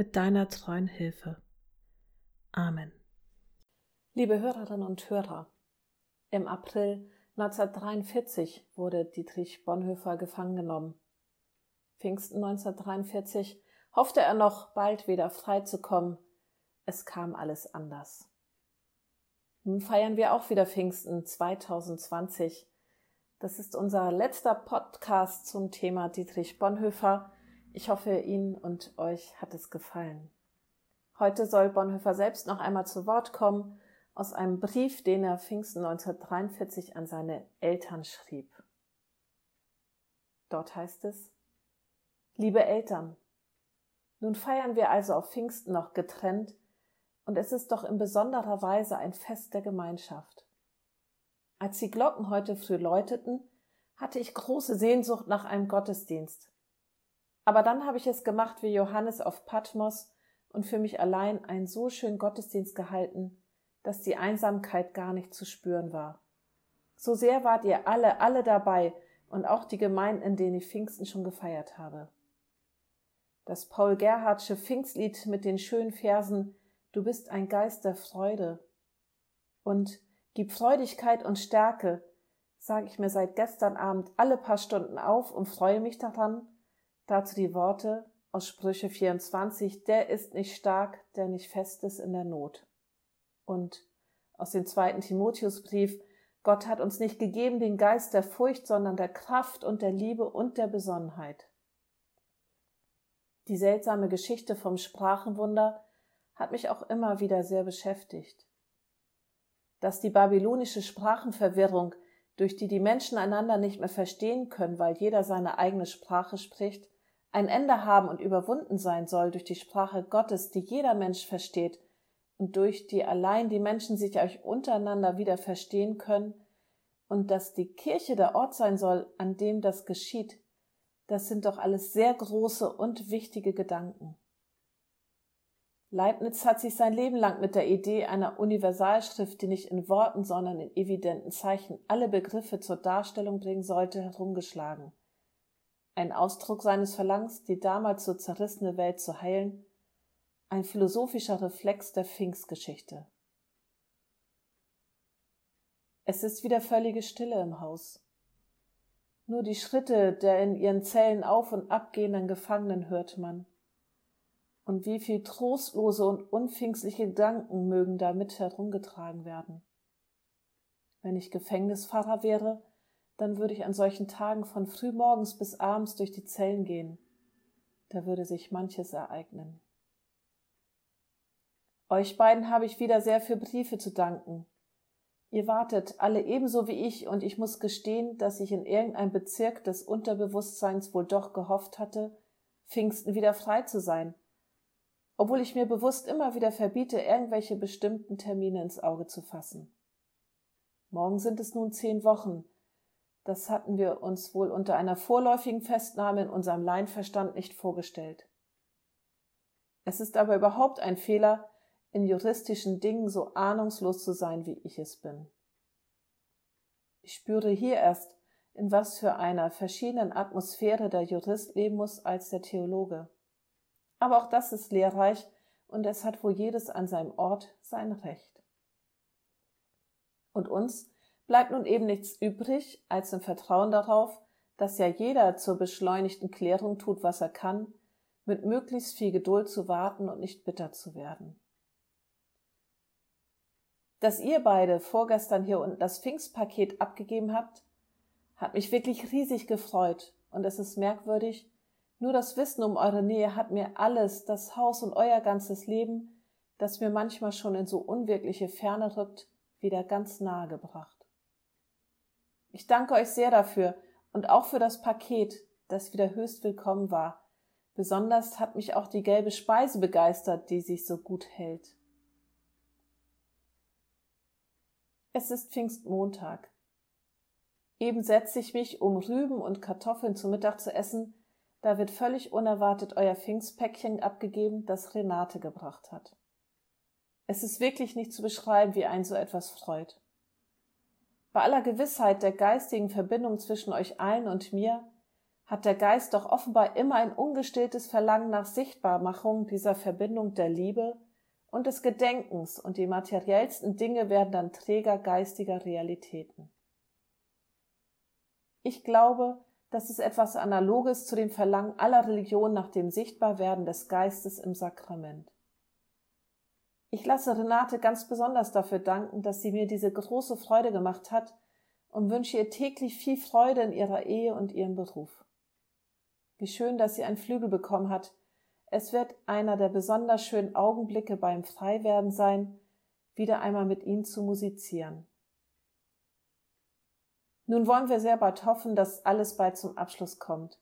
mit deiner treuen Hilfe. Amen. Liebe Hörerinnen und Hörer, im April 1943 wurde Dietrich Bonhoeffer gefangen genommen. Pfingsten 1943 hoffte er noch bald wieder frei zu kommen. Es kam alles anders. Nun feiern wir auch wieder Pfingsten 2020. Das ist unser letzter Podcast zum Thema Dietrich Bonhoeffer. Ich hoffe, Ihnen und euch hat es gefallen. Heute soll Bonhoeffer selbst noch einmal zu Wort kommen aus einem Brief, den er Pfingsten 1943 an seine Eltern schrieb. Dort heißt es, Liebe Eltern, nun feiern wir also auf Pfingsten noch getrennt, und es ist doch in besonderer Weise ein Fest der Gemeinschaft. Als die Glocken heute früh läuteten, hatte ich große Sehnsucht nach einem Gottesdienst. Aber dann habe ich es gemacht wie Johannes auf Patmos und für mich allein einen so schönen Gottesdienst gehalten, dass die Einsamkeit gar nicht zu spüren war. So sehr wart ihr alle, alle dabei und auch die Gemeinden, in denen ich Pfingsten schon gefeiert habe. Das Paul Gerhardsche Pfingstlied mit den schönen Versen Du bist ein Geist der Freude und Gib Freudigkeit und Stärke, sage ich mir seit gestern Abend alle paar Stunden auf und freue mich daran, Dazu die Worte aus Sprüche 24, der ist nicht stark, der nicht fest ist in der Not. Und aus dem zweiten Timotheusbrief, Gott hat uns nicht gegeben den Geist der Furcht, sondern der Kraft und der Liebe und der Besonnenheit. Die seltsame Geschichte vom Sprachenwunder hat mich auch immer wieder sehr beschäftigt. Dass die babylonische Sprachenverwirrung, durch die die Menschen einander nicht mehr verstehen können, weil jeder seine eigene Sprache spricht, ein Ende haben und überwunden sein soll durch die Sprache Gottes, die jeder Mensch versteht und durch die allein die Menschen sich euch untereinander wieder verstehen können und dass die Kirche der Ort sein soll, an dem das geschieht, das sind doch alles sehr große und wichtige Gedanken. Leibniz hat sich sein Leben lang mit der Idee einer Universalschrift, die nicht in Worten, sondern in evidenten Zeichen alle Begriffe zur Darstellung bringen sollte, herumgeschlagen ein Ausdruck seines Verlangens, die damals so zerrissene Welt zu heilen, ein philosophischer Reflex der Pfingstgeschichte. Es ist wieder völlige Stille im Haus. Nur die Schritte der in ihren Zellen auf und abgehenden Gefangenen hört man. Und wie viel trostlose und unpfingstliche Gedanken mögen damit herumgetragen werden. Wenn ich Gefängnispfarrer wäre, dann würde ich an solchen Tagen von frühmorgens bis abends durch die Zellen gehen. Da würde sich manches ereignen. Euch beiden habe ich wieder sehr für Briefe zu danken. Ihr wartet alle ebenso wie ich, und ich muss gestehen, dass ich in irgendeinem Bezirk des Unterbewusstseins wohl doch gehofft hatte, Pfingsten wieder frei zu sein, obwohl ich mir bewusst immer wieder verbiete, irgendwelche bestimmten Termine ins Auge zu fassen. Morgen sind es nun zehn Wochen, das hatten wir uns wohl unter einer vorläufigen Festnahme in unserem Leinverstand nicht vorgestellt. Es ist aber überhaupt ein Fehler, in juristischen Dingen so ahnungslos zu sein, wie ich es bin. Ich spüre hier erst, in was für einer verschiedenen Atmosphäre der Jurist leben muss als der Theologe. Aber auch das ist lehrreich und es hat wohl jedes an seinem Ort sein Recht. Und uns bleibt nun eben nichts übrig, als im Vertrauen darauf, dass ja jeder zur beschleunigten Klärung tut, was er kann, mit möglichst viel Geduld zu warten und nicht bitter zu werden. Dass ihr beide vorgestern hier unten das Pfingstpaket abgegeben habt, hat mich wirklich riesig gefreut und es ist merkwürdig, nur das Wissen um eure Nähe hat mir alles, das Haus und euer ganzes Leben, das mir manchmal schon in so unwirkliche Ferne rückt, wieder ganz nahe gebracht. Ich danke euch sehr dafür und auch für das Paket, das wieder höchst willkommen war, Besonders hat mich auch die gelbe Speise begeistert, die sich so gut hält. Es ist Pfingstmontag. Eben setze ich mich, um Rüben und Kartoffeln zu Mittag zu essen, da wird völlig unerwartet euer Pfingstpäckchen abgegeben, das Renate gebracht hat. Es ist wirklich nicht zu beschreiben, wie ein so etwas freut. Bei aller Gewissheit der geistigen Verbindung zwischen euch allen und mir hat der Geist doch offenbar immer ein ungestilltes Verlangen nach Sichtbarmachung dieser Verbindung der Liebe und des Gedenkens, und die materiellsten Dinge werden dann Träger geistiger Realitäten. Ich glaube, dass es etwas Analoges zu dem Verlangen aller Religionen nach dem Sichtbarwerden des Geistes im Sakrament. Ich lasse Renate ganz besonders dafür danken, dass sie mir diese große Freude gemacht hat und wünsche ihr täglich viel Freude in ihrer Ehe und ihrem Beruf. Wie schön, dass sie einen Flügel bekommen hat. Es wird einer der besonders schönen Augenblicke beim Freiwerden sein, wieder einmal mit ihnen zu musizieren. Nun wollen wir sehr bald hoffen, dass alles bald zum Abschluss kommt.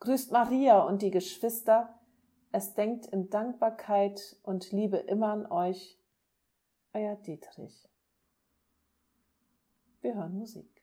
Grüßt Maria und die Geschwister, es denkt in Dankbarkeit und Liebe immer an euch, euer Dietrich. Wir hören Musik.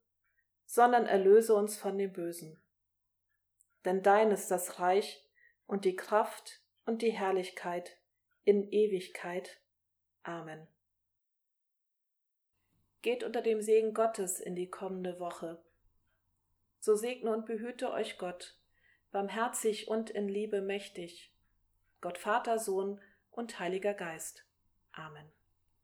sondern erlöse uns von dem Bösen. Denn dein ist das Reich und die Kraft und die Herrlichkeit in Ewigkeit. Amen. Geht unter dem Segen Gottes in die kommende Woche. So segne und behüte euch Gott, barmherzig und in Liebe mächtig, Gott Vater, Sohn und Heiliger Geist. Amen.